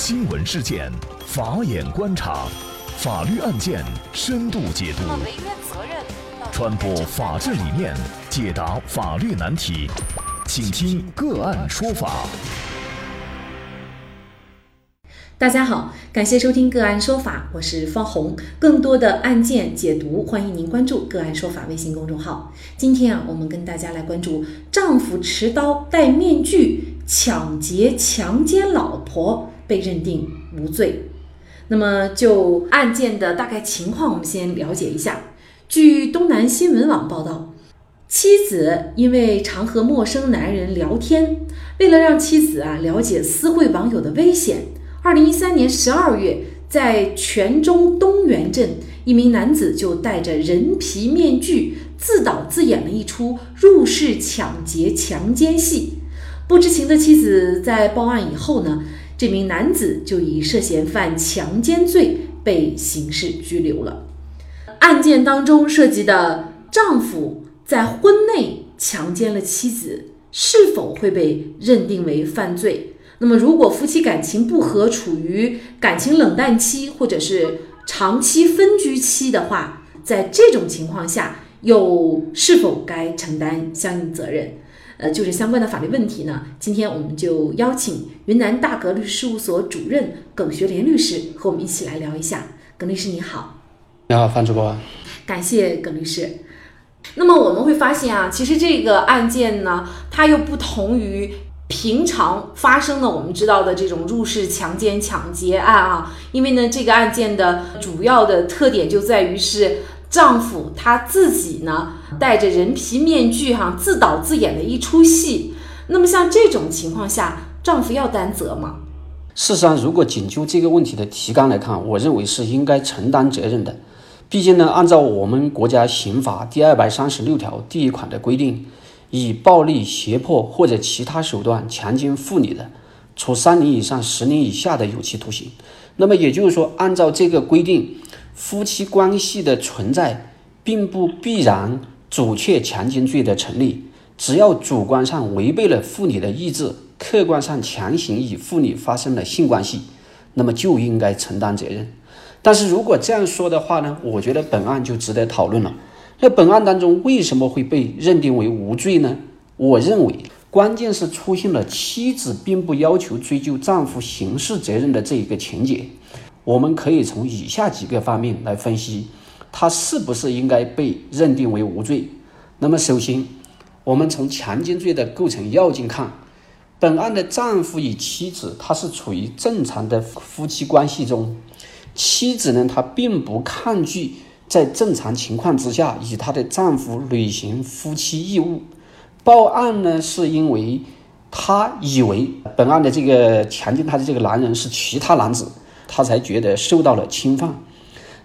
新闻事件，法眼观察，法律案件深度解读，传播法治理念，解答法律难题，请听个案说法。大家好，感谢收听个案说法，我是方红。更多的案件解读，欢迎您关注个案说法微信公众号。今天啊，我们跟大家来关注丈夫持刀戴面具抢劫强奸老婆被认定无罪。那么就案件的大概情况，我们先了解一下。据东南新闻网报道，妻子因为常和陌生男人聊天，为了让妻子啊了解私会网友的危险。二零一三年十二月，在泉州东源镇，一名男子就戴着人皮面具，自导自演了一出入室抢劫强奸戏。不知情的妻子在报案以后呢，这名男子就以涉嫌犯强奸罪被刑事拘留了。案件当中涉及的丈夫在婚内强奸了妻子，是否会被认定为犯罪？那么，如果夫妻感情不和，处于感情冷淡期，或者是长期分居期的话，在这种情况下，又是否该承担相应责任？呃，就是相关的法律问题呢？今天我们就邀请云南大格律师事务所主任耿学莲律师和我们一起来聊一下。耿律师你好，你好，范主播，感谢耿律师。那么我们会发现啊，其实这个案件呢，它又不同于。平常发生的我们知道的这种入室强奸、抢劫案啊，因为呢，这个案件的主要的特点就在于是丈夫他自己呢戴着人皮面具哈，自导自演的一出戏。那么像这种情况下，丈夫要担责吗？事实上，如果仅就这个问题的提纲来看，我认为是应该承担责任的。毕竟呢，按照我们国家刑法第二百三十六条第一款的规定。以暴力、胁迫或者其他手段强奸妇女的，处三年以上十年以下的有期徒刑。那么也就是说，按照这个规定，夫妻关系的存在并不必然阻却强奸罪的成立。只要主观上违背了妇女的意志，客观上强行与妇女发生了性关系，那么就应该承担责任。但是如果这样说的话呢，我觉得本案就值得讨论了。那本案当中为什么会被认定为无罪呢？我认为关键是出现了妻子并不要求追究丈夫刑事责任的这一个情节。我们可以从以下几个方面来分析，他是不是应该被认定为无罪。那么首先，我们从强奸罪的构成要件看，本案的丈夫与妻子他是处于正常的夫妻关系中，妻子呢她并不抗拒。在正常情况之下，与她的丈夫履行夫妻义务。报案呢，是因为她以为本案的这个强奸她的这个男人是其他男子，她才觉得受到了侵犯。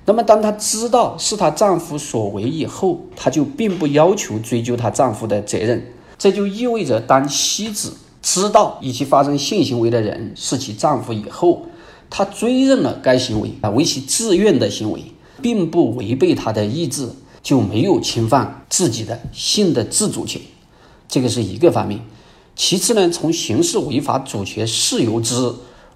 那么，当她知道是她丈夫所为以后，她就并不要求追究她丈夫的责任。这就意味着，当妻子知道与其发生性行为的人是其丈夫以后，她追认了该行为啊为其自愿的行为。并不违背他的意志，就没有侵犯自己的性的自主权，这个是一个方面。其次呢，从刑事违法主权事由之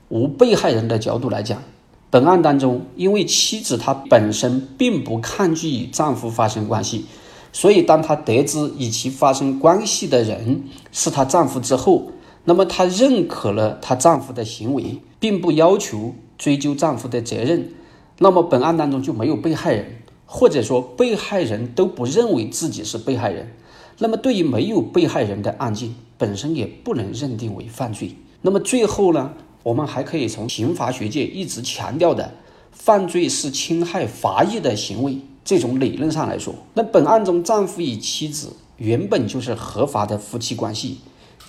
无被害人的角度来讲，本案当中，因为妻子她本身并不抗拒与丈夫发生关系，所以当她得知与其发生关系的人是她丈夫之后，那么她认可了她丈夫的行为，并不要求追究丈夫的责任。那么本案当中就没有被害人，或者说被害人都不认为自己是被害人，那么对于没有被害人的案件本身也不能认定为犯罪。那么最后呢，我们还可以从刑法学界一直强调的犯罪是侵害法益的行为这种理论上来说，那本案中丈夫与妻子原本就是合法的夫妻关系，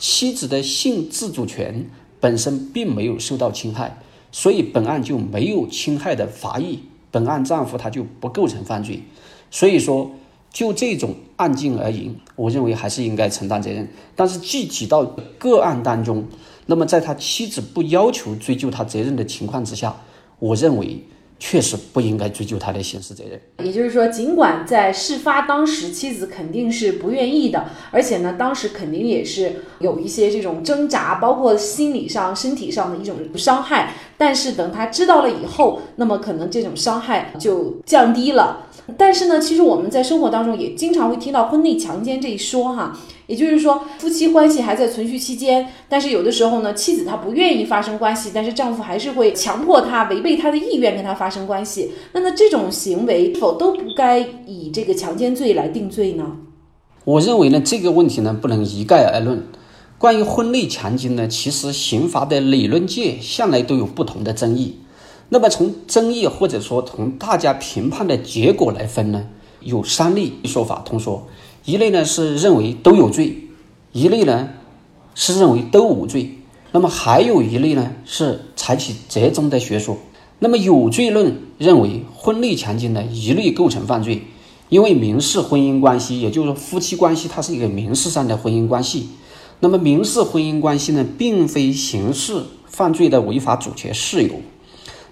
妻子的性自主权本身并没有受到侵害。所以本案就没有侵害的法益，本案丈夫他就不构成犯罪。所以说，就这种案件而言，我认为还是应该承担责任。但是具体到个案当中，那么在他妻子不要求追究他责任的情况之下，我认为确实不应该追究他的刑事责任。也就是说，尽管在事发当时，妻子肯定是不愿意的，而且呢，当时肯定也是有一些这种挣扎，包括心理上、身体上的一种伤害。但是等他知道了以后，那么可能这种伤害就降低了。但是呢，其实我们在生活当中也经常会听到婚内强奸这一说哈。也就是说，夫妻关系还在存续期间，但是有的时候呢，妻子她不愿意发生关系，但是丈夫还是会强迫她，违背她的意愿跟她发生关系。那么这种行为是否都不该以这个强奸罪来定罪呢？我认为呢，这个问题呢不能一概而论。关于婚内强奸呢，其实刑法的理论界向来都有不同的争议。那么从争议或者说从大家评判的结果来分呢，有三类说法通说。一类呢是认为都有罪，一类呢是认为都无罪，那么还有一类呢是采取折中的学说。那么有罪论认为婚内强奸呢一律构成犯罪，因为民事婚姻关系，也就是夫妻关系，它是一个民事上的婚姻关系。那么民事婚姻关系呢，并非刑事犯罪的违法主权事由。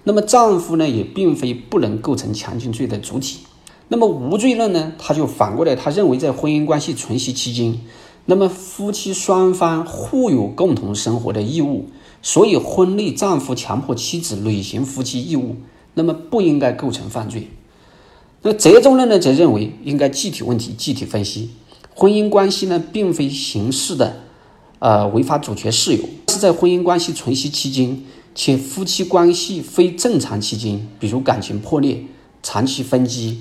那么丈夫呢，也并非不能构成强奸罪的主体。那么无罪论呢？他就反过来，他认为在婚姻关系存续期间，那么夫妻双方互有共同生活的义务，所以婚内丈夫强迫妻子履行夫妻义务，那么不应该构成犯罪。那折中论呢，则认为应该具体问题具体分析。婚姻关系呢，并非刑事的，呃，违法主权事由，是在婚姻关系存续期间，且夫妻关系非正常期间，比如感情破裂、长期分居。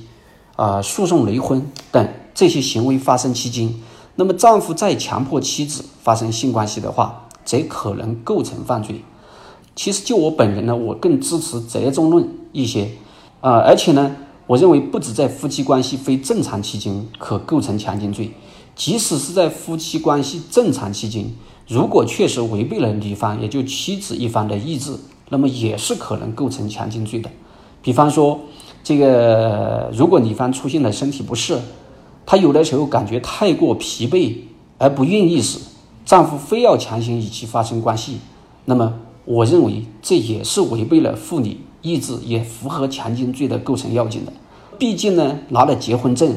啊，诉讼离婚等这些行为发生期间，那么丈夫再强迫妻子发生性关系的话，则可能构成犯罪。其实就我本人呢，我更支持折中论一些。啊，而且呢，我认为不止在夫妻关系非正常期间可构成强奸罪，即使是在夫妻关系正常期间，如果确实违背了女方，也就妻子一方的意志，那么也是可能构成强奸罪的。比方说。这个，如果女方出现了身体不适，她有的时候感觉太过疲惫而不愿意时，丈夫非要强行与其发生关系，那么我认为这也是违背了妇女意志，也符合强奸罪的构成要件的。毕竟呢，拿了结婚证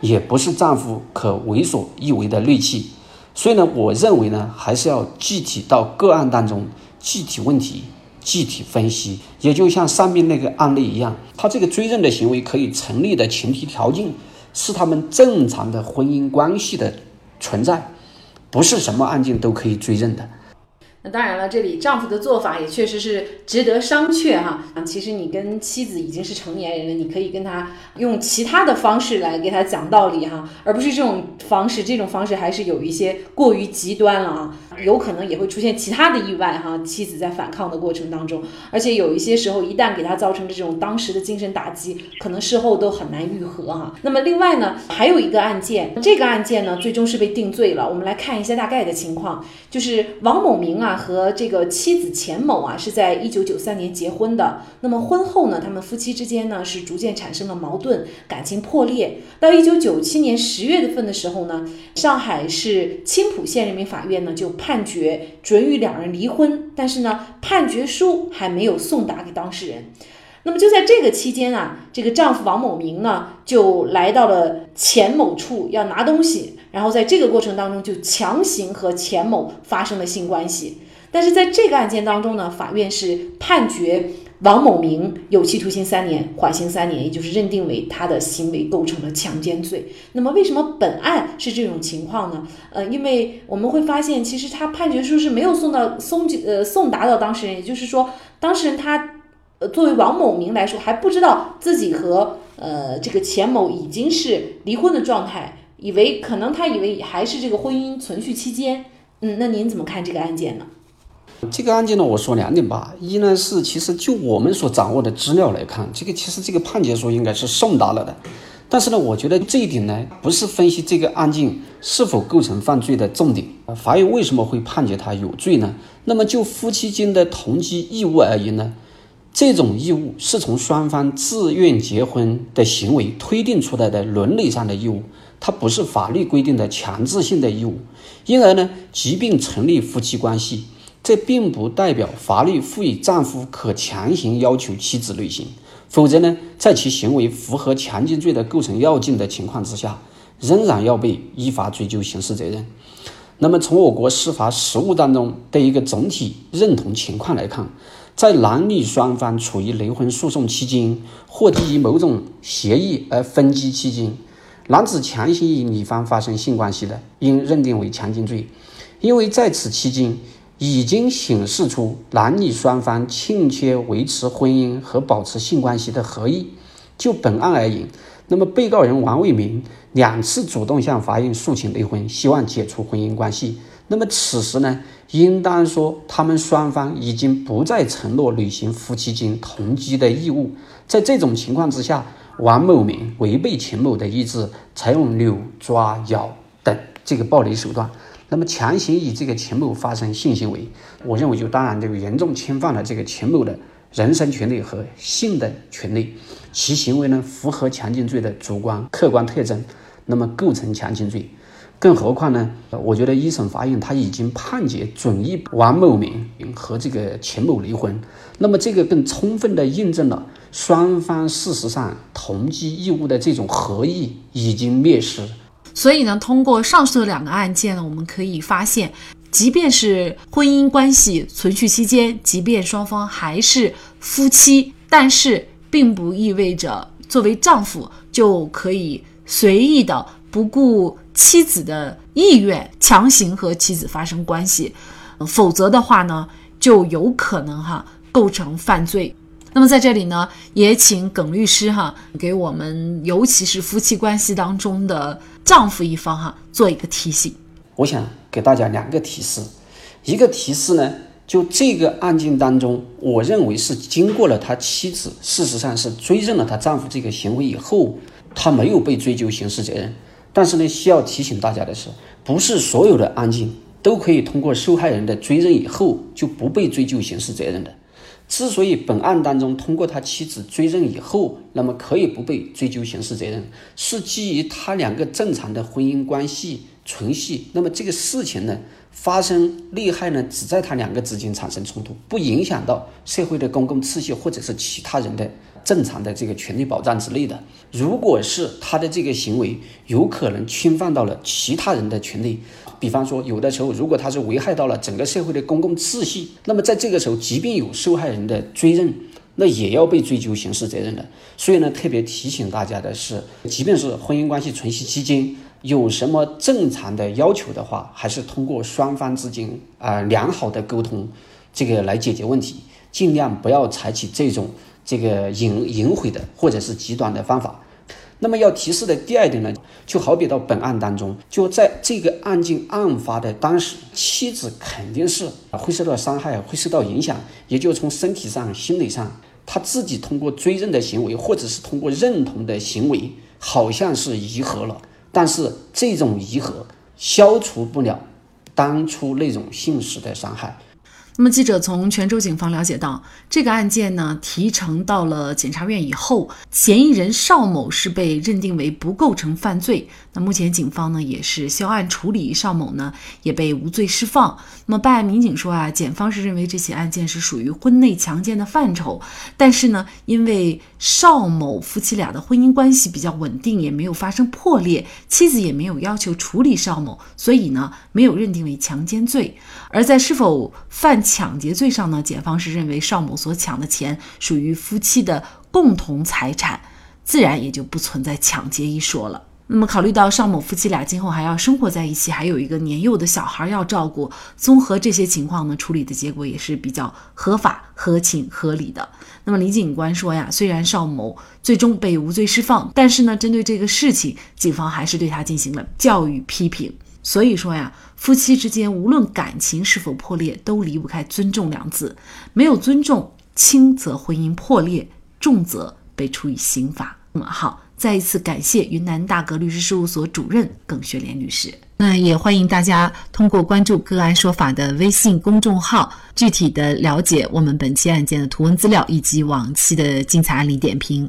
也不是丈夫可为所欲为的利器，所以呢，我认为呢，还是要具体到个案当中具体问题。具体分析，也就像上面那个案例一样，他这个追认的行为可以成立的前提条件是他们正常的婚姻关系的存在，不是什么案件都可以追认的。那当然了，这里丈夫的做法也确实是值得商榷哈。啊，其实你跟妻子已经是成年人了，你可以跟他用其他的方式来给他讲道理哈，而不是这种方式。这种方式还是有一些过于极端了啊，有可能也会出现其他的意外哈。妻子在反抗的过程当中，而且有一些时候，一旦给他造成的这种当时的精神打击，可能事后都很难愈合哈。那么另外呢，还有一个案件，这个案件呢，最终是被定罪了。我们来看一下大概的情况，就是王某明啊。和这个妻子钱某啊是在一九九三年结婚的。那么婚后呢，他们夫妻之间呢是逐渐产生了矛盾，感情破裂。到一九九七年十月份的时候呢，上海市青浦县人民法院呢就判决准予两人离婚，但是呢，判决书还没有送达给当事人。那么就在这个期间啊，这个丈夫王某明呢就来到了钱某处要拿东西，然后在这个过程当中就强行和钱某发生了性关系。但是在这个案件当中呢，法院是判决王某明有期徒刑三年，缓刑三年，也就是认定为他的行为构成了强奸罪。那么为什么本案是这种情况呢？呃，因为我们会发现，其实他判决书是没有送到送呃送达到当事人，也就是说，当事人他呃作为王某明来说还不知道自己和呃这个钱某已经是离婚的状态，以为可能他以为还是这个婚姻存续期间。嗯，那您怎么看这个案件呢？这个案件呢，我说两点吧。一呢是，其实就我们所掌握的资料来看，这个其实这个判决书应该是送达了的。但是呢，我觉得这一点呢，不是分析这个案件是否构成犯罪的重点。法院为什么会判决他有罪呢？那么就夫妻间的同居义务而言呢，这种义务是从双方自愿结婚的行为推定出来的伦理上的义务，它不是法律规定的强制性的义务。因而呢，即便成立夫妻关系，这并不代表法律赋予丈夫可强行要求妻子履行，否则呢，在其行为符合强奸罪的构成要件的情况之下，仍然要被依法追究刑事责任。那么，从我国司法实务当中的一个总体认同情况来看，在男女双方处于离婚诉讼期间，或基于某种协议而分居期间，男子强行与女方发生性关系的，应认定为强奸罪，因为在此期间。已经显示出男女双方欠缺维持婚姻和保持性关系的合意。就本案而言，那么被告人王卫民两次主动向法院诉请离婚，希望解除婚姻关系。那么此时呢，应当说他们双方已经不再承诺履行夫妻间同居的义务。在这种情况之下，王某明违背秦某的意志，采用扭、抓、咬等这个暴力手段。那么强行与这个秦某发生性行为，我认为就当然就严重侵犯了这个秦某的人身权利和性的权利，其行为呢符合强奸罪的主观客观特征，那么构成强奸罪。更何况呢，我觉得一审法院他已经判决准予王某明和这个秦某离婚，那么这个更充分的印证了双方事实上同居义务的这种合意已经灭失。所以呢，通过上述的两个案件呢，我们可以发现，即便是婚姻关系存续期间，即便双方还是夫妻，但是并不意味着作为丈夫就可以随意的不顾妻子的意愿强行和妻子发生关系，否则的话呢，就有可能哈构成犯罪。那么在这里呢，也请耿律师哈给我们，尤其是夫妻关系当中的丈夫一方哈做一个提醒。我想给大家两个提示，一个提示呢，就这个案件当中，我认为是经过了他妻子事实上是追认了他丈夫这个行为以后，他没有被追究刑事责任。但是呢，需要提醒大家的是，不是所有的案件都可以通过受害人的追认以后就不被追究刑事责任的。之所以本案当中通过他妻子追认以后，那么可以不被追究刑事责任，是基于他两个正常的婚姻关系存续。那么这个事情呢，发生利害呢，只在他两个之间产生冲突，不影响到社会的公共秩序或者是其他人的正常的这个权利保障之类的。如果是他的这个行为有可能侵犯到了其他人的权利。比方说，有的时候，如果他是危害到了整个社会的公共秩序，那么在这个时候，即便有受害人的追认，那也要被追究刑事责任的。所以呢，特别提醒大家的是，即便是婚姻关系存续期间有什么正常的要求的话，还是通过双方之间啊良好的沟通，这个来解决问题，尽量不要采取这种这个隐隐晦的或者是极端的方法。那么要提示的第二点呢，就好比到本案当中，就在这个案件案发的当时，妻子肯定是会受到伤害，会受到影响，也就从身体上、心理上，他自己通过追认的行为，或者是通过认同的行为，好像是愈合了，但是这种愈合消除不了当初那种性时的伤害。那么，记者从泉州警方了解到，这个案件呢提呈到了检察院以后，嫌疑人邵某是被认定为不构成犯罪。那目前警方呢也是销案处理，邵某呢也被无罪释放。那么办案民警说啊，检方是认为这起案件是属于婚内强奸的范畴，但是呢，因为邵某夫妻俩的婚姻关系比较稳定，也没有发生破裂，妻子也没有要求处理邵某，所以呢没有认定为强奸罪。而在是否犯抢劫罪上呢？检方是认为邵某所抢的钱属于夫妻的共同财产，自然也就不存在抢劫一说了。那么，考虑到邵某夫妻俩今后还要生活在一起，还有一个年幼的小孩要照顾，综合这些情况呢，处理的结果也是比较合法、合情、合理的。那么，李警官说呀，虽然邵某最终被无罪释放，但是呢，针对这个事情，警方还是对他进行了教育批评。所以说呀，夫妻之间无论感情是否破裂，都离不开尊重两字。没有尊重，轻则婚姻破裂，重则被处以刑罚。那么好，再一次感谢云南大格律师事务所主任耿学莲律师。那也欢迎大家通过关注“个案说法”的微信公众号，具体的了解我们本期案件的图文资料以及往期的精彩案例点评。